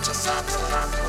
Just up, up, up.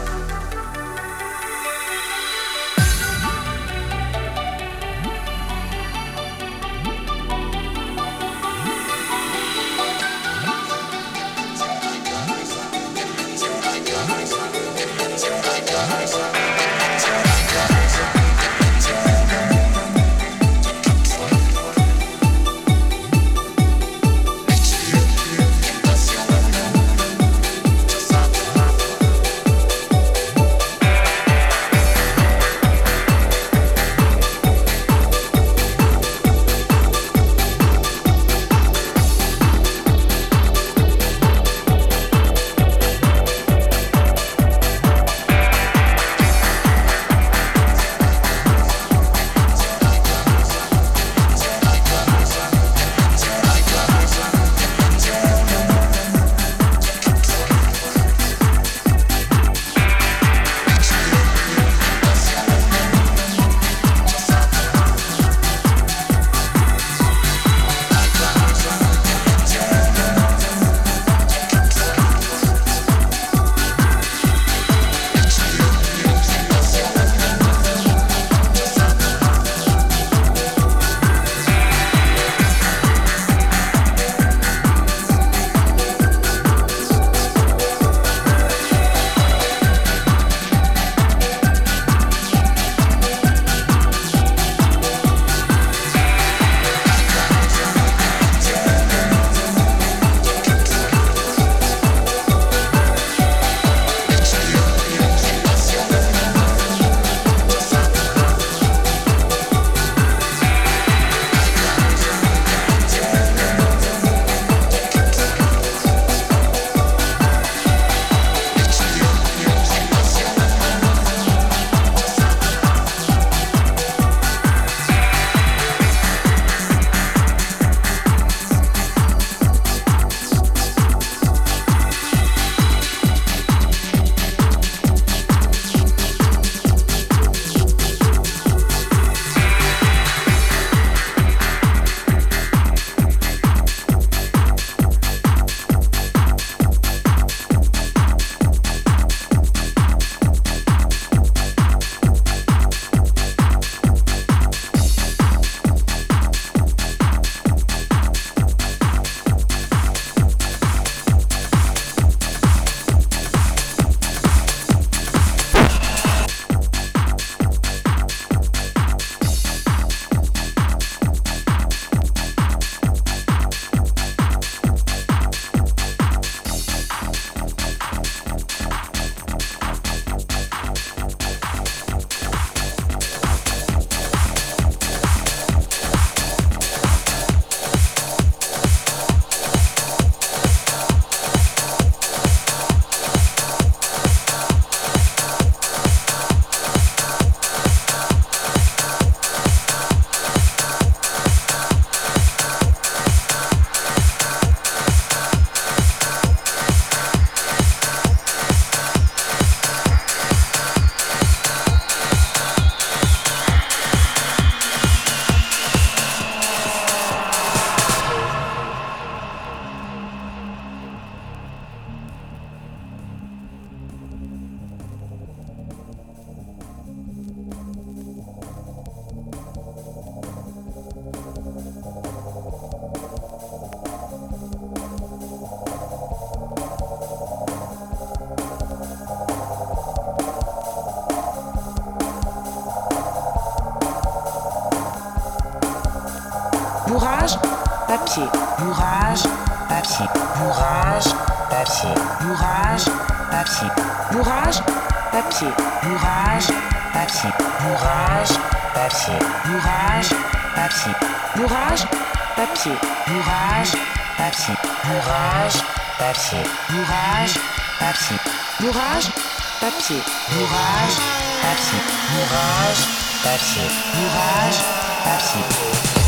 papier, bourrage, papier, bourrage, papier, bourrage, papier, bourrage, papier, bourrage, papier, bourrage, papier, bourrage, papier, bourrage, papier, bourrage, papier, bourrage, papier, bourrage, papier, bourrage, papier.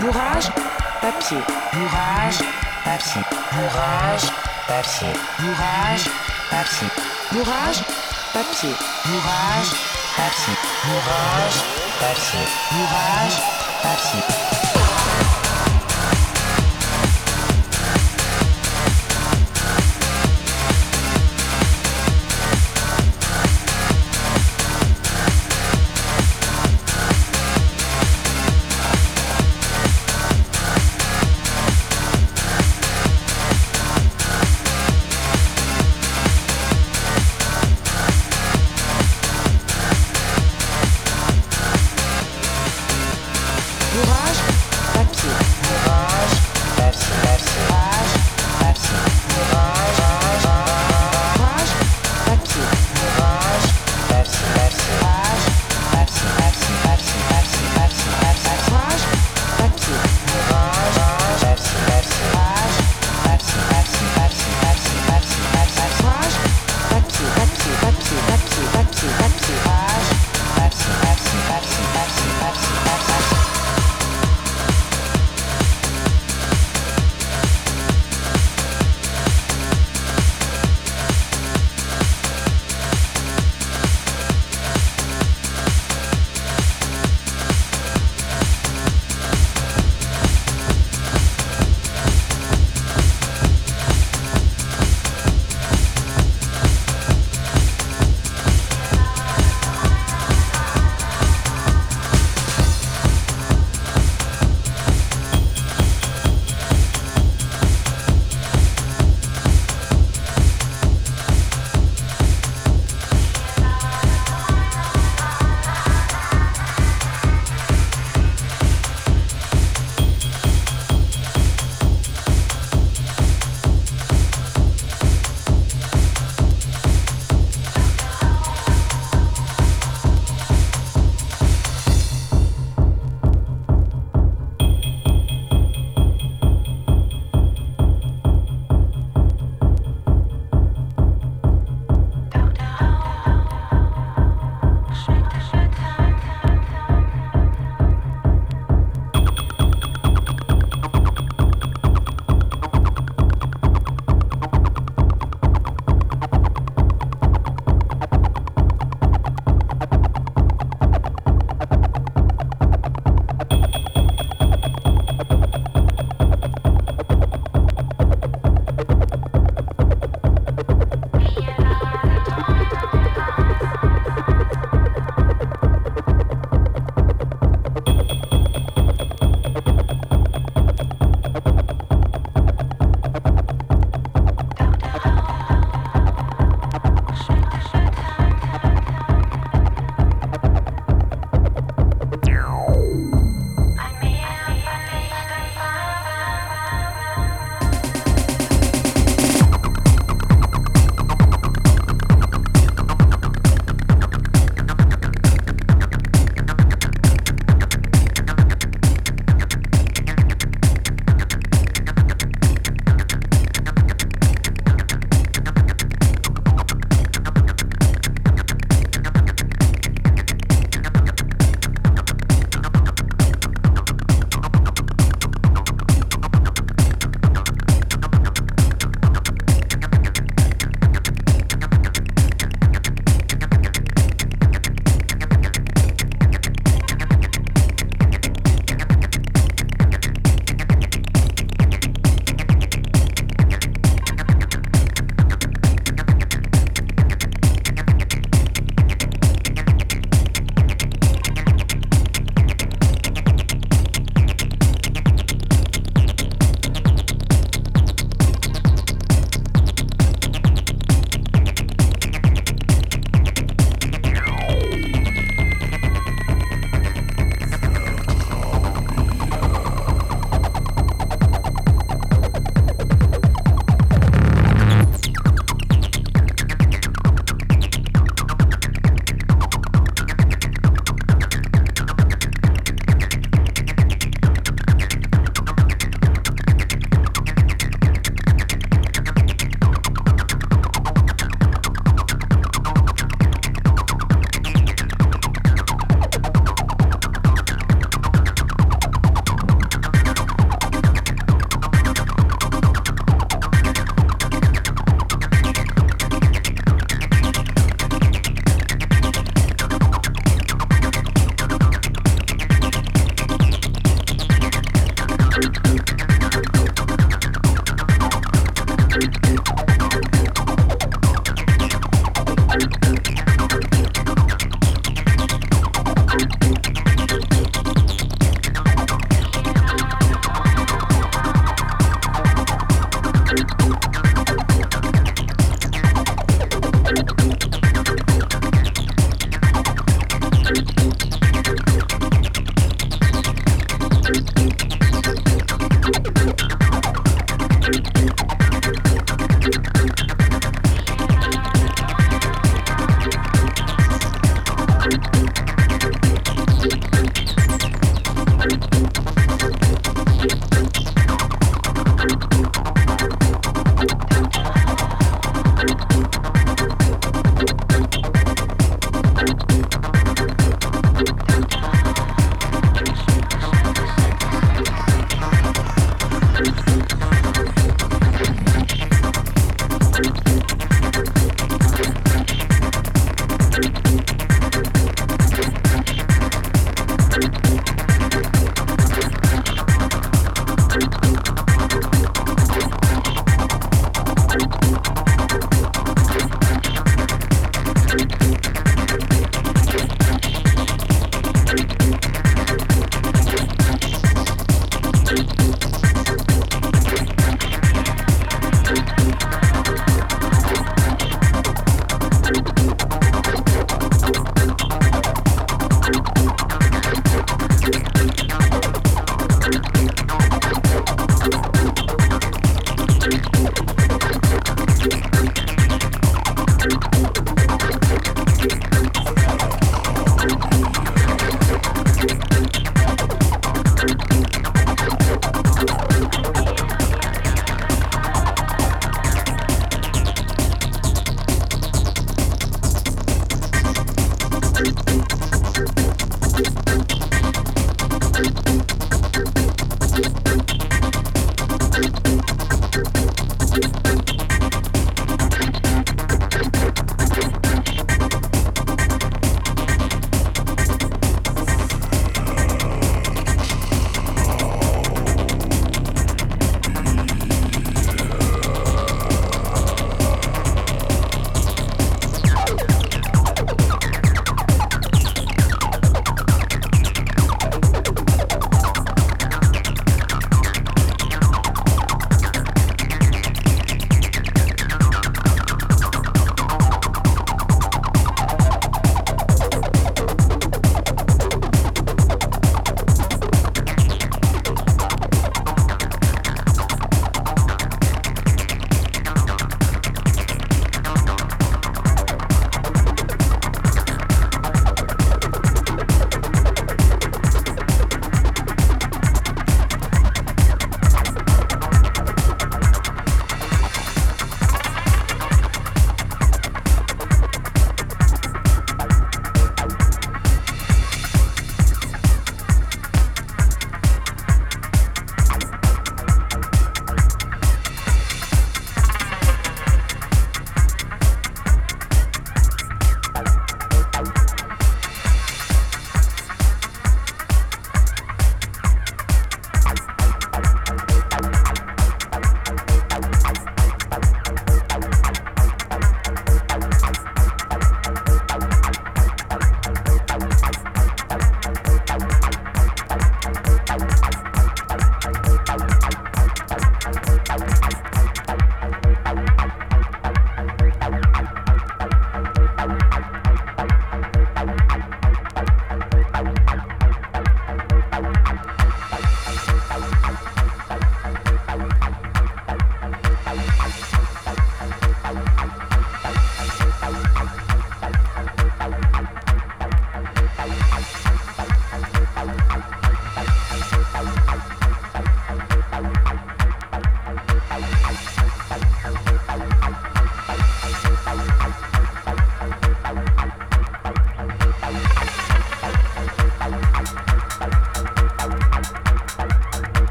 Bourrage, papier. Bourrage, papier. Bourrage, papier. Bourrage, papier. Bourrage, papier. Bourrage, papier. Bourrage, papier. Bourrage, papier.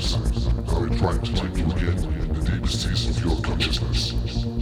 Are I trying to take you again in the deepest seas of your consciousness.